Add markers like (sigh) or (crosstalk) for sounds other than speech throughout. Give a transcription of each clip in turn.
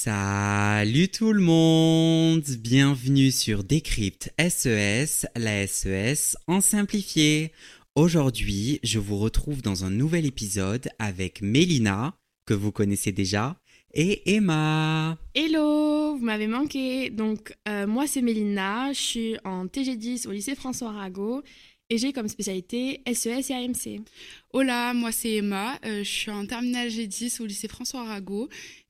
Salut tout le monde Bienvenue sur Décrypte SES, la SES en simplifié. Aujourd'hui, je vous retrouve dans un nouvel épisode avec Mélina, que vous connaissez déjà, et Emma. Hello, vous m'avez manqué. Donc, euh, moi, c'est Mélina, je suis en TG10 au lycée François Arago et j'ai comme spécialité SES et AMC. Hola, moi, c'est Emma, euh, je suis en terminale G10 au lycée François Arago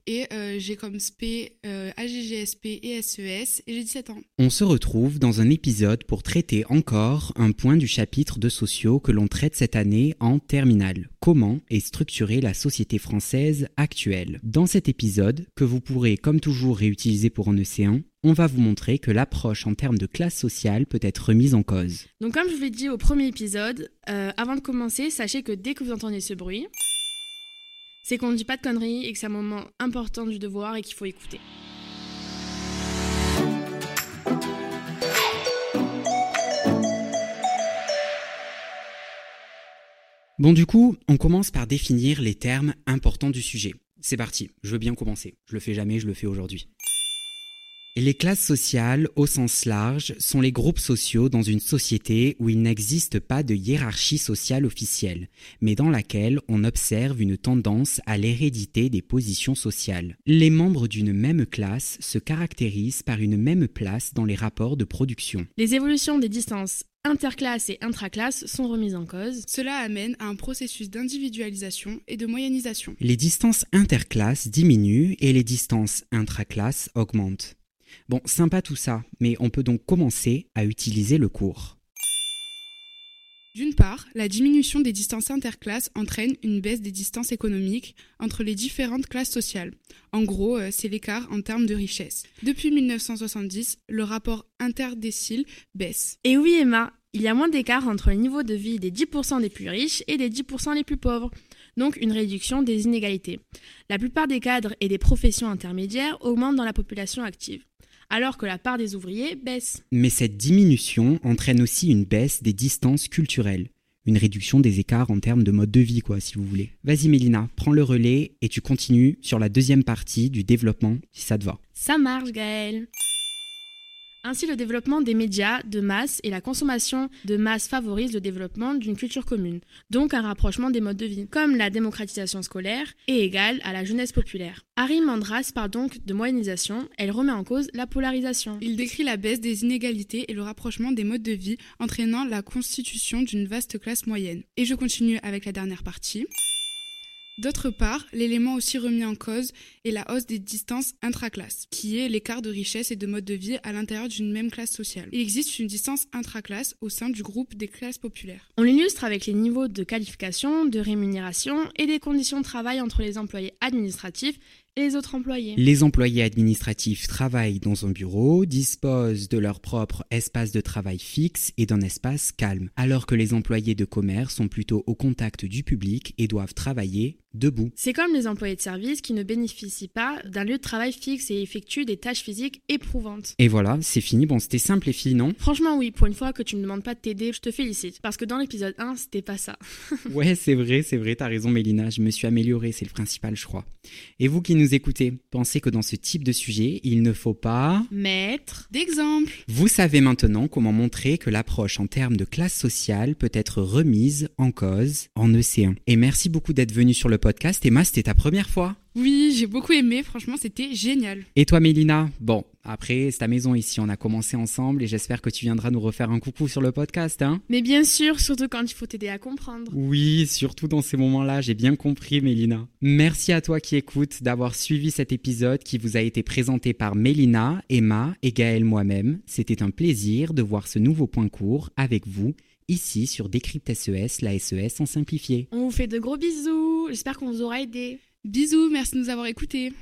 et euh, j'ai comme spé euh, AGGSP et SES et j'ai 17 ans. On se retrouve dans un épisode pour traiter encore un point du chapitre de sociaux que l'on traite cette année en terminale. Comment est structurée la société française actuelle? Dans cet épisode, que vous pourrez comme toujours réutiliser pour un EC1, on va vous montrer que l'approche en termes de classe sociale peut être remise en cause. Donc, comme je vous l'ai dit au premier épisode, euh, avant de commencer, sachez que dès que vous entendez ce bruit, c'est qu'on ne dit pas de conneries et que c'est un moment important du devoir et qu'il faut écouter. Bon du coup, on commence par définir les termes importants du sujet. C'est parti, je veux bien commencer. Je le fais jamais, je le fais aujourd'hui. Les classes sociales, au sens large, sont les groupes sociaux dans une société où il n'existe pas de hiérarchie sociale officielle, mais dans laquelle on observe une tendance à l'hérédité des positions sociales. Les membres d'une même classe se caractérisent par une même place dans les rapports de production. Les évolutions des distances interclasses et intraclasses sont remises en cause. Cela amène à un processus d'individualisation et de moyennisation. Les distances interclasses diminuent et les distances intraclasses augmentent. Bon, sympa tout ça, mais on peut donc commencer à utiliser le cours. D'une part, la diminution des distances interclasses entraîne une baisse des distances économiques entre les différentes classes sociales. En gros, euh, c'est l'écart en termes de richesse. Depuis 1970, le rapport interdécile baisse. Et oui, Emma, il y a moins d'écart entre le niveau de vie des 10% des plus riches et des 10% les plus pauvres. Donc une réduction des inégalités. La plupart des cadres et des professions intermédiaires augmentent dans la population active alors que la part des ouvriers baisse. Mais cette diminution entraîne aussi une baisse des distances culturelles, une réduction des écarts en termes de mode de vie, quoi, si vous voulez. Vas-y Mélina, prends le relais et tu continues sur la deuxième partie du développement, si ça te va. Ça marche Gaël ainsi, le développement des médias de masse et la consommation de masse favorisent le développement d'une culture commune, donc un rapprochement des modes de vie, comme la démocratisation scolaire est égale à la jeunesse populaire. Harry Mandras parle donc de moyennisation, elle remet en cause la polarisation. Il décrit la baisse des inégalités et le rapprochement des modes de vie, entraînant la constitution d'une vaste classe moyenne. Et je continue avec la dernière partie. D'autre part, l'élément aussi remis en cause est la hausse des distances intraclasses, qui est l'écart de richesse et de mode de vie à l'intérieur d'une même classe sociale. Il existe une distance intraclasse au sein du groupe des classes populaires. On l'illustre avec les niveaux de qualification, de rémunération et des conditions de travail entre les employés administratifs les autres employés Les employés administratifs travaillent dans un bureau, disposent de leur propre espace de travail fixe et d'un espace calme, alors que les employés de commerce sont plutôt au contact du public et doivent travailler debout. C'est comme les employés de service qui ne bénéficient pas d'un lieu de travail fixe et effectuent des tâches physiques éprouvantes. Et voilà, c'est fini. Bon, c'était simple les filles, non? Franchement, oui, pour une fois que tu me demandes pas de t'aider, je te félicite. Parce que dans l'épisode 1, c'était pas ça. (laughs) Ouais, c'est vrai, c'est vrai, t'as raison Mélina, je me suis améliorée, c'est le principal, je crois. Et vous qui nous écoutez, pensez que dans ce type de sujet, il ne faut pas... Maître. D'exemple. Vous savez maintenant comment montrer que l'approche en termes de classe sociale peut être remise en cause en EC1. Et merci beaucoup d'être venu sur le podcast. Emma, c'était ta première fois Oui, j'ai beaucoup aimé, franchement c'était génial. Et toi Mélina? Bon, après, c'est ta maison ici, on a commencé ensemble et j'espère que tu viendras nous refaire un coucou sur le podcast, hein Mais bien sûr, surtout quand il faut t'aider à comprendre. Oui, surtout dans ces moments-là, j'ai bien compris Mélina. Merci à toi qui écoutes d'avoir suivi cet épisode qui vous a été présenté par Mélina, Emma et Gaël moi-même. C'était un plaisir de voir ce nouveau point court avec vous ici sur Décrypte SES, la SES en simplifié. On vous fait de gros bisous. J'espère qu'on vous aura aidé. Bisous, merci de nous avoir écoutés.